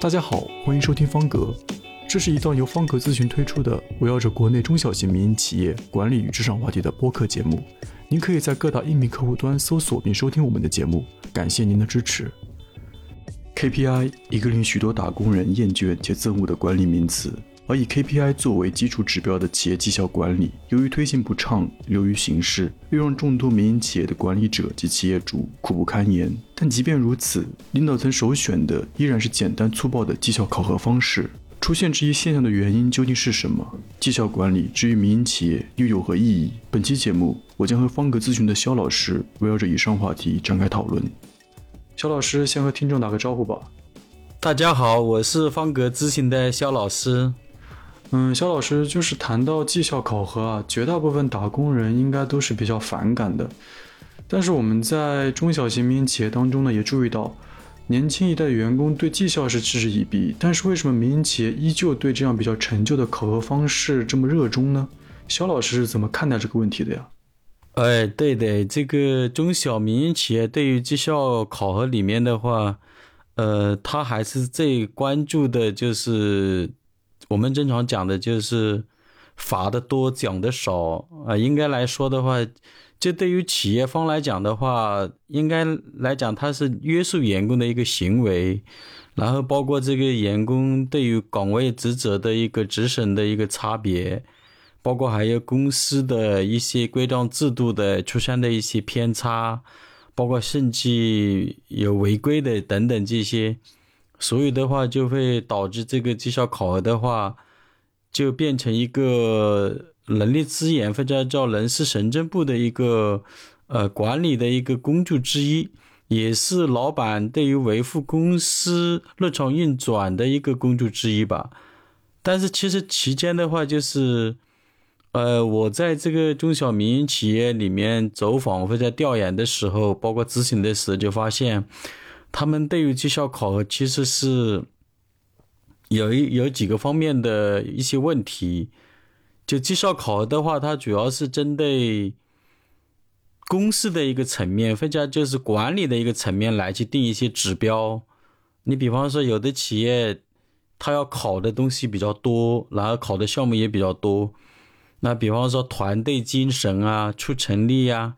大家好，欢迎收听方格，这是一档由方格咨询推出的围绕着国内中小型民营企业管理与职场话题的播客节目。您可以在各大音频客户端搜索并收听我们的节目，感谢您的支持。KPI 一个令许多打工人厌倦且憎恶的管理名词。而以 KPI 作为基础指标的企业绩效管理，由于推行不畅、流于形式，又让众多民营企业的管理者及企业主苦不堪言。但即便如此，领导层首选的依然是简单粗暴的绩效考核方式。出现这一现象的原因究竟是什么？绩效管理之于民营企业又有何意义？本期节目，我将和方格咨询的肖老师围绕着以上话题展开讨论。肖老师，先和听众打个招呼吧。大家好，我是方格咨询的肖老师。嗯，肖老师就是谈到绩效考核啊，绝大部分打工人应该都是比较反感的。但是我们在中小型民营企业当中呢，也注意到，年轻一代员工对绩效是嗤之以鼻。但是为什么民营企业依旧对这样比较陈旧的考核方式这么热衷呢？肖老师是怎么看待这个问题的呀？哎，对的，这个中小民营企业对于绩效考核里面的话，呃，他还是最关注的就是。我们正常讲的就是罚的多，奖的少啊。应该来说的话，这对于企业方来讲的话，应该来讲它是约束员工的一个行为，然后包括这个员工对于岗位职责的一个职审的一个差别，包括还有公司的一些规章制度的出现的一些偏差，包括甚至有违规的等等这些。所以的话，就会导致这个绩效考核的话，就变成一个人力资源或者叫人事行政部的一个呃管理的一个工具之一，也是老板对于维护公司日常运转的一个工具之一吧。但是其实期间的话，就是呃，我在这个中小民营企业里面走访或者调研的时候，包括咨询的时候，就发现。他们对于绩效考核其实是有一有几个方面的一些问题。就绩效考核的话，它主要是针对公司的一个层面，或者就是管理的一个层面来去定一些指标。你比方说，有的企业它要考的东西比较多，然后考的项目也比较多。那比方说团队精神啊、出成力呀。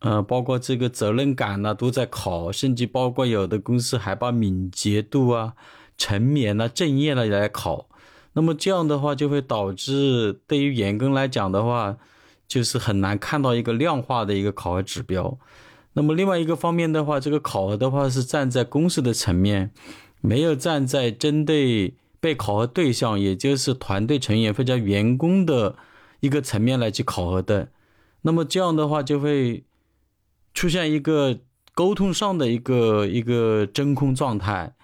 呃，包括这个责任感呢，都在考，甚至包括有的公司还把敏捷度啊、沉眠啊、正业呢来考。那么这样的话，就会导致对于员工来讲的话，就是很难看到一个量化的一个考核指标。那么另外一个方面的话，这个考核的话是站在公司的层面，没有站在针对被考核对象，也就是团队成员或者员工的一个层面来去考核的。那么这样的话就会。出现一个沟通上的一个一个真空状态，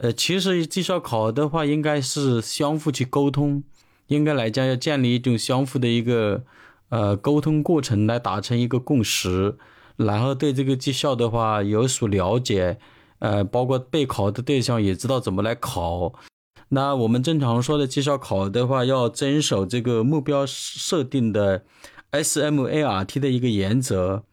呃，其实绩效考核的话，应该是相互去沟通，应该来讲要建立一种相互的一个呃沟通过程，来达成一个共识，然后对这个绩效的话有所了解，呃，包括备考的对象也知道怎么来考。那我们正常说的绩效考核的话，要遵守这个目标设定的 SMART 的一个原则。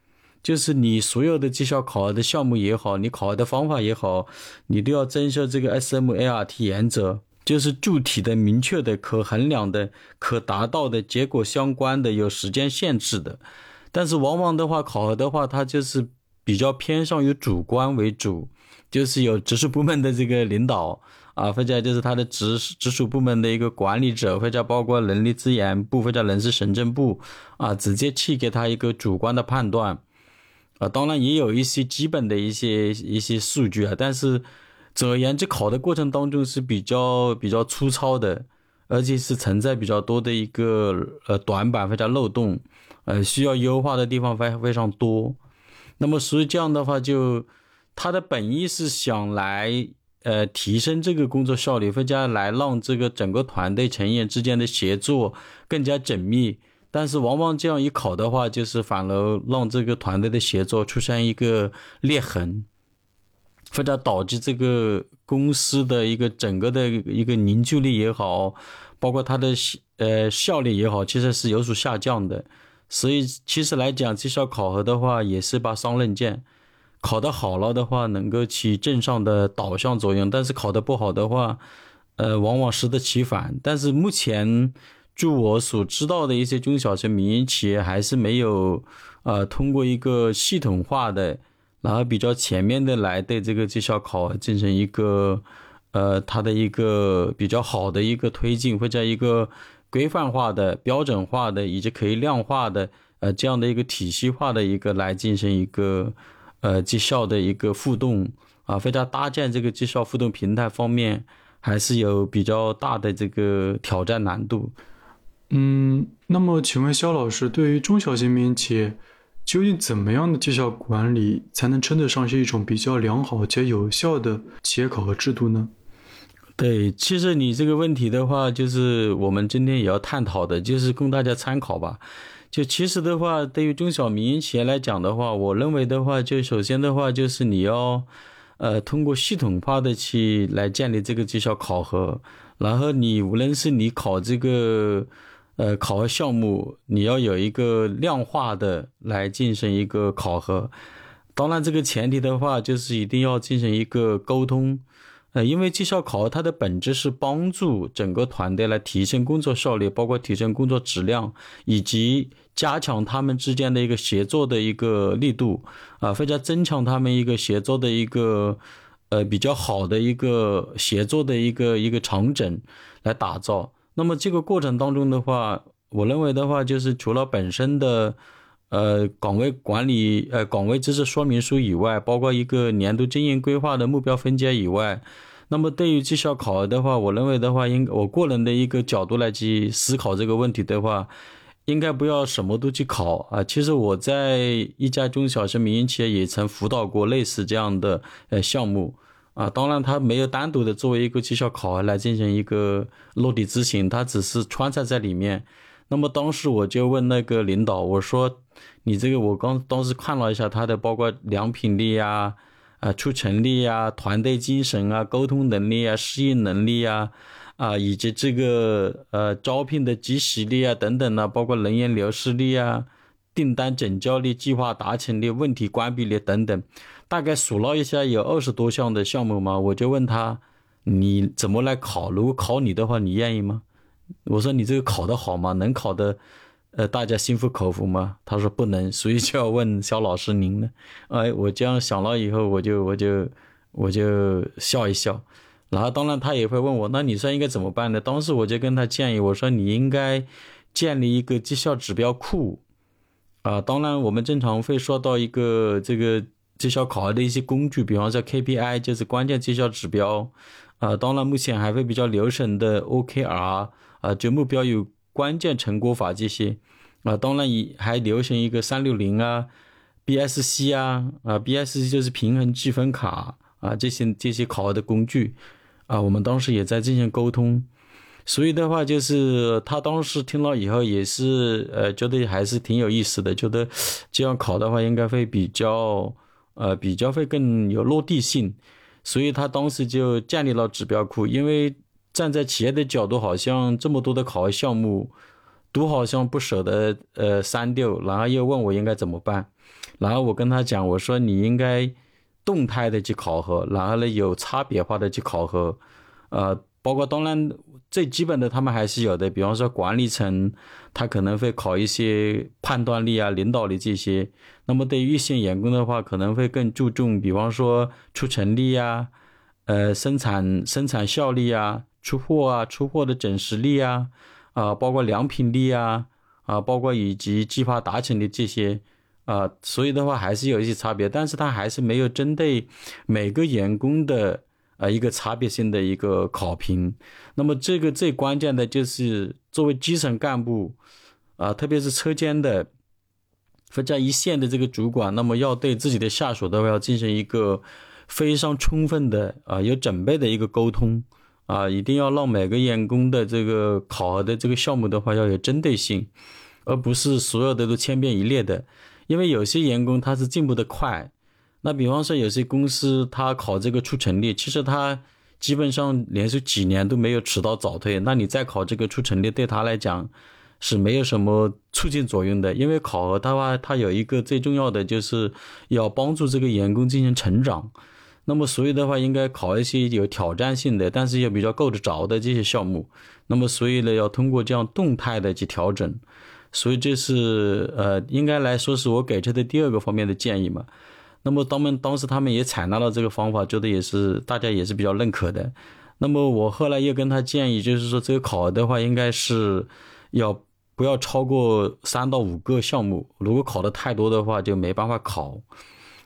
就是你所有的绩效考核的项目也好，你考核的方法也好，你都要遵守这个 SMART 原则，就是具体的、明确的、可衡量的、可达到的结果相关的、有时间限制的。但是往往的话，考核的话，它就是比较偏向于主观为主，就是有直属部门的这个领导啊，或者就是他的直直属部门的一个管理者，或者包括人力资源部或者人事行政部啊，直接去给他一个主观的判断。啊，当然也有一些基本的一些一些数据啊，但是总而言之，考的过程当中是比较比较粗糙的，而且是存在比较多的一个呃短板或者漏洞，呃需要优化的地方非非常多。那么所以这样的话，就他的本意是想来呃提升这个工作效率，或者来让这个整个团队成员之间的协作更加紧密。但是往往这样一考的话，就是反而让这个团队的协作出现一个裂痕，或者导致这个公司的一个整个的一个凝聚力也好，包括它的呃效率也好，其实是有所下降的。所以其实来讲，绩效考核的话也是把双刃剑，考得好了的话，能够起正向的导向作用；但是考得不好的话，呃，往往适得其反。但是目前，据我所知道的一些中小型民营企业，还是没有呃通过一个系统化的，然后比较全面的来对这个绩效考核进行一个呃它的一个比较好的一个推进，或者一个规范化的、标准化的以及可以量化的呃这样的一个体系化的一个来进行一个。呃，绩效的一个互动啊，非常搭建这个绩效互动平台方面，还是有比较大的这个挑战难度。嗯，那么请问肖老师，对于中小型民营企业，究竟怎么样的绩效管理才能称得上是一种比较良好且有效的企业考核制度呢？对，其实你这个问题的话，就是我们今天也要探讨的，就是供大家参考吧。就其实的话，对于中小民营企业来讲的话，我认为的话，就首先的话，就是你要，呃，通过系统化的去来建立这个绩效考核，然后你无论是你考这个，呃，考核项目，你要有一个量化的来进行一个考核，当然这个前提的话，就是一定要进行一个沟通。呃，因为绩效考核它的本质是帮助整个团队来提升工作效率，包括提升工作质量，以及加强他们之间的一个协作的一个力度，啊，或者增强他们一个协作的一个呃比较好的一个协作的一个一个场景来打造。那么这个过程当中的话，我认为的话，就是除了本身的呃岗位管理呃岗位知识说明书以外，包括一个年度经营规划的目标分解以外。那么对于绩效考核的话，我认为的话，应我个人的一个角度来去思考这个问题的话，应该不要什么都去考啊。其实我在一家中小型民营企业也曾辅导过类似这样的呃项目啊。当然，它没有单独的作为一个绩效考核来进行一个落地执行，它只是穿插在里面。那么当时我就问那个领导，我说：“你这个我刚当时看了一下他的，包括良品率呀。”啊，出成力啊，团队精神啊，沟通能力啊，适应能力啊，啊，以及这个呃招聘的及时力啊等等呢，包括人员流失率啊，订单成交率、计划达成率、问题关闭率等等，大概数了一下，有二十多项的项目嘛。我就问他，你怎么来考？如果考你的话，你愿意吗？我说你这个考得好吗？能考的？呃，大家心服口服吗？他说不能，所以就要问肖老师您呢。哎，我这样想了以后，我就我就我就笑一笑。然后当然他也会问我，那你说应该怎么办呢？当时我就跟他建议，我说你应该建立一个绩效指标库啊。当然我们正常会说到一个这个绩效考核的一些工具，比方说 KPI 就是关键绩效指标啊。当然目前还会比较流行的 OKR 啊，就目标有。关键成果法这些，啊，当然也还流行一个三六零啊，BSC 啊，啊，BSC 就是平衡积分卡啊，这些这些考核的工具，啊，我们当时也在进行沟通，所以的话就是他当时听了以后也是呃觉得还是挺有意思的，觉得这样考的话应该会比较呃比较会更有落地性，所以他当时就建立了指标库，因为。站在企业的角度，好像这么多的考核项目，都好像不舍得呃删掉，然后又问我应该怎么办。然后我跟他讲，我说你应该动态的去考核，然后呢有差别化的去考核，呃，包括当然最基本的他们还是有的，比方说管理层他可能会考一些判断力啊、领导力这些。那么对于一线员工的话，可能会更注重，比方说出成率啊，呃，生产生产效率啊。出货啊，出货的整实力啊，啊，包括良品率啊，啊，包括以及计划达成的这些，啊，所以的话还是有一些差别，但是它还是没有针对每个员工的啊一个差别性的一个考评。那么这个最关键的就是作为基层干部啊，特别是车间的或者一线的这个主管，那么要对自己的下属的话要进行一个非常充分的啊有准备的一个沟通。啊，一定要让每个员工的这个考核的这个项目的话要有针对性，而不是所有的都千篇一律的。因为有些员工他是进步的快，那比方说有些公司他考这个出成率，其实他基本上连续几年都没有迟到早退，那你再考这个出成率，对他来讲是没有什么促进作用的，因为考核的话，它有一个最重要的就是要帮助这个员工进行成长。那么所以的话，应该考一些有挑战性的，但是又比较够得着的这些项目。那么所以呢，要通过这样动态的去调整。所以这是呃，应该来说是我给出的第二个方面的建议嘛。那么当们当时他们也采纳了这个方法，觉得也是大家也是比较认可的。那么我后来又跟他建议，就是说这个考的话，应该是要。不要超过三到五个项目，如果考的太多的话，就没办法考。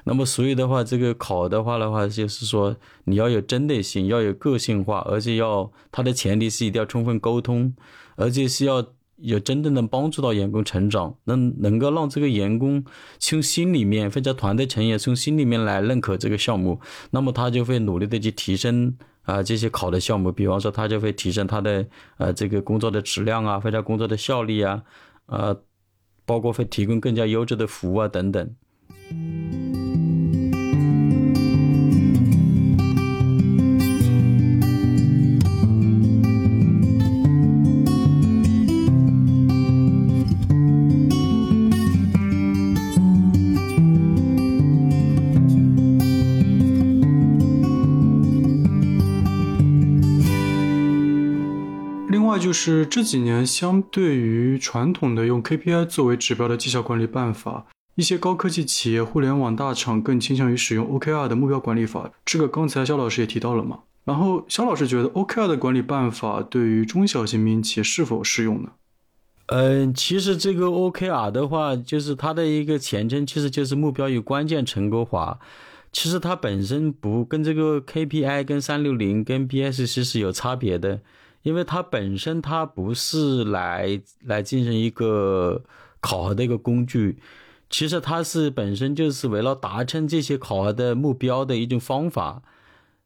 那么，所以的话，这个考的话的话，就是说你要有针对性，要有个性化，而且要它的前提是一定要充分沟通，而且是要有真正能帮助到员工成长，能能够让这个员工从心里面或者团队成员从心里面来认可这个项目，那么他就会努力的去提升。啊，这些考的项目，比方说，他就会提升他的呃这个工作的质量啊，或者工作的效率啊，呃，包括会提供更加优质的服务啊等等。那就是这几年，相对于传统的用 KPI 作为指标的绩效管理办法，一些高科技企业、互联网大厂更倾向于使用 OKR 的目标管理法。这个刚才肖老师也提到了嘛。然后肖老师觉得 OKR 的管理办法对于中小型民营企业是否适用呢？嗯，其实这个 OKR 的话，就是它的一个前称，其实就是目标与关键成果法。其实它本身不跟这个 KPI、跟三六零、跟 BSC 是有差别的。因为它本身它不是来来进行一个考核的一个工具，其实它是本身就是为了达成这些考核的目标的一种方法。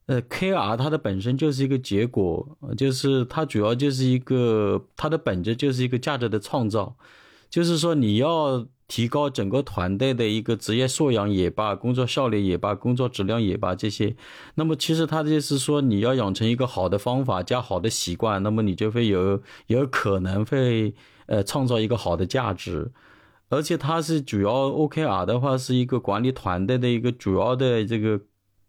呃，KR 它的本身就是一个结果，就是它主要就是一个它的本质就是一个价值的创造，就是说你要。提高整个团队的一个职业素养也罢，工作效率也罢，工作质量也罢，这些，那么其实他的意思说，你要养成一个好的方法加好的习惯，那么你就会有有可能会呃创造一个好的价值，而且它是主要 OKR 的话是一个管理团队的一个主要的这个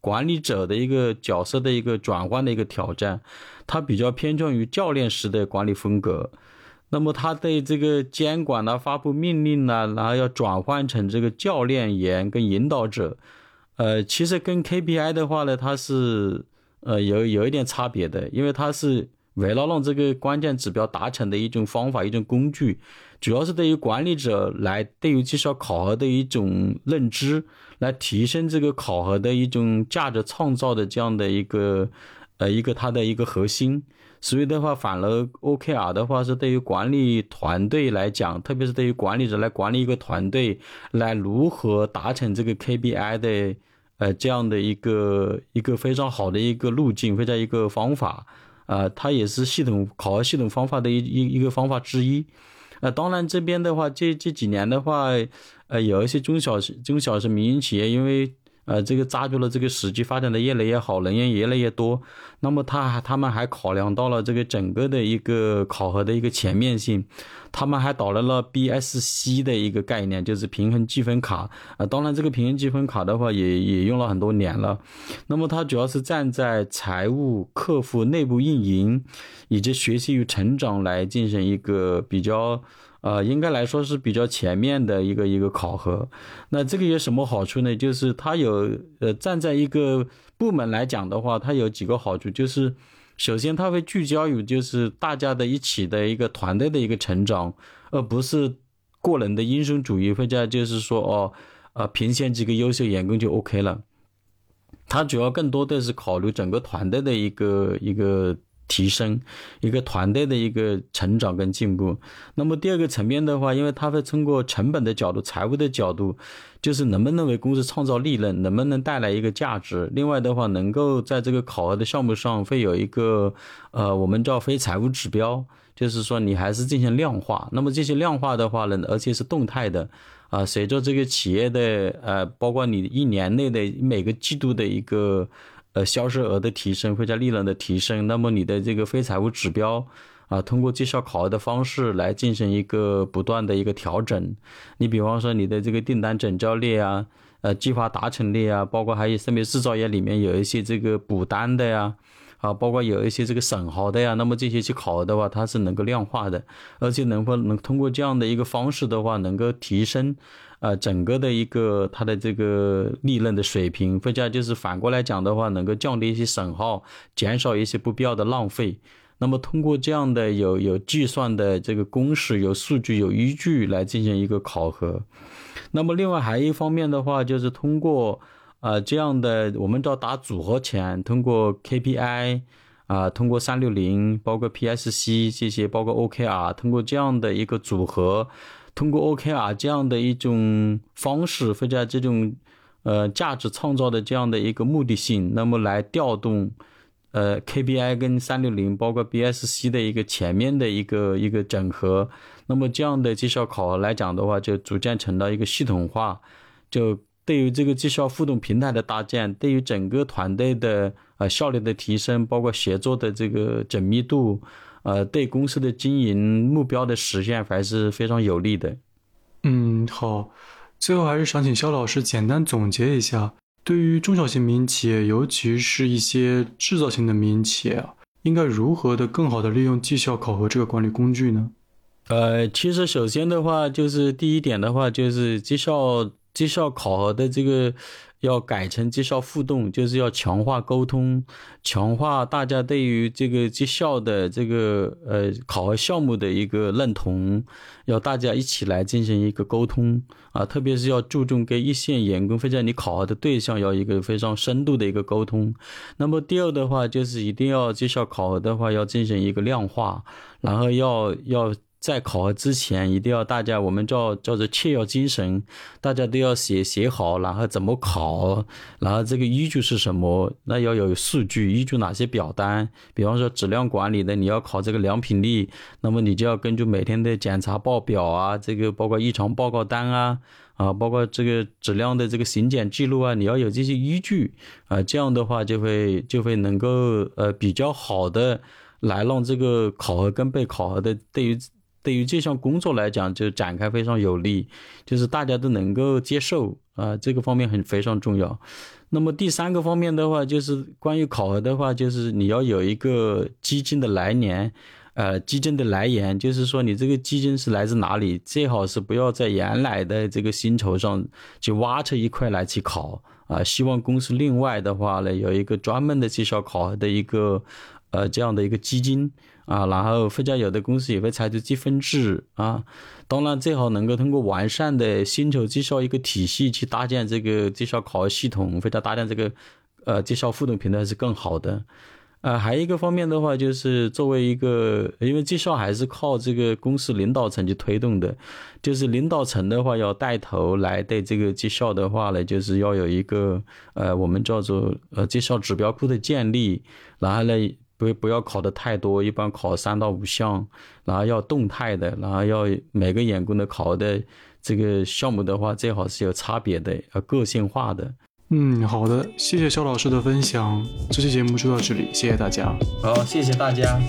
管理者的一个角色的一个转换的一个挑战，它比较偏重于教练式的管理风格。那么他对这个监管呢、发布命令呢，然后要转换成这个教练员跟引导者，呃，其实跟 KPI 的话呢，它是呃有有一点差别的，因为它是为了让这个关键指标达成的一种方法、一种工具，主要是对于管理者来对于绩效考核的一种认知，来提升这个考核的一种价值创造的这样的一个呃一个它的一个核心。所以的话，反而 OKR 的话是对于管理团队来讲，特别是对于管理者来管理一个团队，来如何达成这个 KPI 的，呃，这样的一个一个非常好的一个路径，非常一个方法，啊，它也是系统考核系统方法的一一一个方法之一。呃，当然这边的话，这这几年的话，呃，有一些中小中小型民营企业，因为呃，这个抓住了这个时机，发展的越来越好，人员越来越多。那么他他们还考量到了这个整个的一个考核的一个全面性，他们还导入了 BSC 的一个概念，就是平衡积分卡。啊，当然这个平衡积分卡的话，也也用了很多年了。那么它主要是站在财务、客户、内部运营以及学习与成长来进行一个比较。呃，应该来说是比较全面的一个一个考核。那这个有什么好处呢？就是它有呃，站在一个部门来讲的话，它有几个好处，就是首先它会聚焦于就是大家的一起的一个团队的一个成长，而不是个人的英雄主义，或者就是说哦，呃，评选几个优秀员工就 OK 了。它主要更多的是考虑整个团队的一个一个。提升一个团队的一个成长跟进步。那么第二个层面的话，因为它会通过成本的角度、财务的角度，就是能不能为公司创造利润，能不能带来一个价值。另外的话，能够在这个考核的项目上会有一个呃，我们叫非财务指标，就是说你还是进行量化。那么这些量化的话呢，而且是动态的啊，随着这个企业的呃，包括你一年内的每个季度的一个。销售额的提升或者利润的提升，那么你的这个非财务指标啊，通过绩效考核的方式来进行一个不断的一个调整。你比方说你的这个订单整交率啊，呃，计划达成率啊，包括还有甚至制造业里面有一些这个补单的呀。啊包括有一些这个审核的呀，那么这些去考核的话，它是能够量化的，而且能够能通过这样的一个方式的话，能够提升，呃，整个的一个它的这个利润的水平，或者就是反过来讲的话，能够降低一些损耗，减少一些不必要的浪费。那么通过这样的有有计算的这个公式、有数据、有依据来进行一个考核。那么另外还一方面的话，就是通过。啊，这样的我们叫打组合拳，通过 KPI 啊，通过三六零，包括 PSC 这些，包括 OKR，通过这样的一个组合，通过 OKR 这样的一种方式，或者这种呃价值创造的这样的一个目的性，那么来调动呃 KPI 跟三六零，包括 BSC 的一个前面的一个一个整合，那么这样的绩效考核来讲的话，就逐渐成了一个系统化，就。对于这个绩效互动平台的搭建，对于整个团队的呃效率的提升，包括协作的这个缜密度，呃，对公司的经营目标的实现还是非常有利的。嗯，好，最后还是想请肖老师简单总结一下，对于中小型民营企业，尤其是一些制造型的民营企业啊，应该如何的更好的利用绩效考核这个管理工具呢？呃，其实首先的话，就是第一点的话，就是绩效。绩效考核的这个要改成绩效互动，就是要强化沟通，强化大家对于这个绩效的这个呃考核项目的一个认同，要大家一起来进行一个沟通啊，特别是要注重跟一线员工或者你考核的对象要一个非常深度的一个沟通。那么第二的话，就是一定要绩效考核的话要进行一个量化，然后要要。在考核之前，一定要大家我们叫叫做切要精神，大家都要写写好，然后怎么考，然后这个依据是什么？那要有数据依据哪些表单？比方说质量管理的，你要考这个良品率，那么你就要根据每天的检查报表啊，这个包括异常报告单啊，啊，包括这个质量的这个行检记录啊，你要有这些依据啊，这样的话就会就会能够呃比较好的来让这个考核跟被考核的对于。对于这项工作来讲，就展开非常有利，就是大家都能够接受啊，这个方面很非常重要。那么第三个方面的话，就是关于考核的话，就是你要有一个基金的来年，呃，基金的来源，就是说你这个基金是来自哪里，最好是不要在原来的这个薪酬上去挖出一块来去考啊。希望公司另外的话呢，有一个专门的绩效考核的一个呃这样的一个基金。啊，然后或者有的公司也会采取积分制啊，当然最好能够通过完善的薪酬绩效一个体系去搭建这个绩效考核系统，或者搭建这个呃绩效互动平台是更好的。呃，还有一个方面的话，就是作为一个，因为绩效还是靠这个公司领导层去推动的，就是领导层的话要带头来对这个绩效的话呢，就是要有一个呃我们叫做呃绩效指标库的建立，然后呢。不不要考的太多，一般考三到五项，然后要动态的，然后要每个员工的考的这个项目的话，最好是有差别的，要个性化的。嗯，好的，谢谢肖老师的分享，这期节目就到这里，谢谢大家。好，谢谢大家。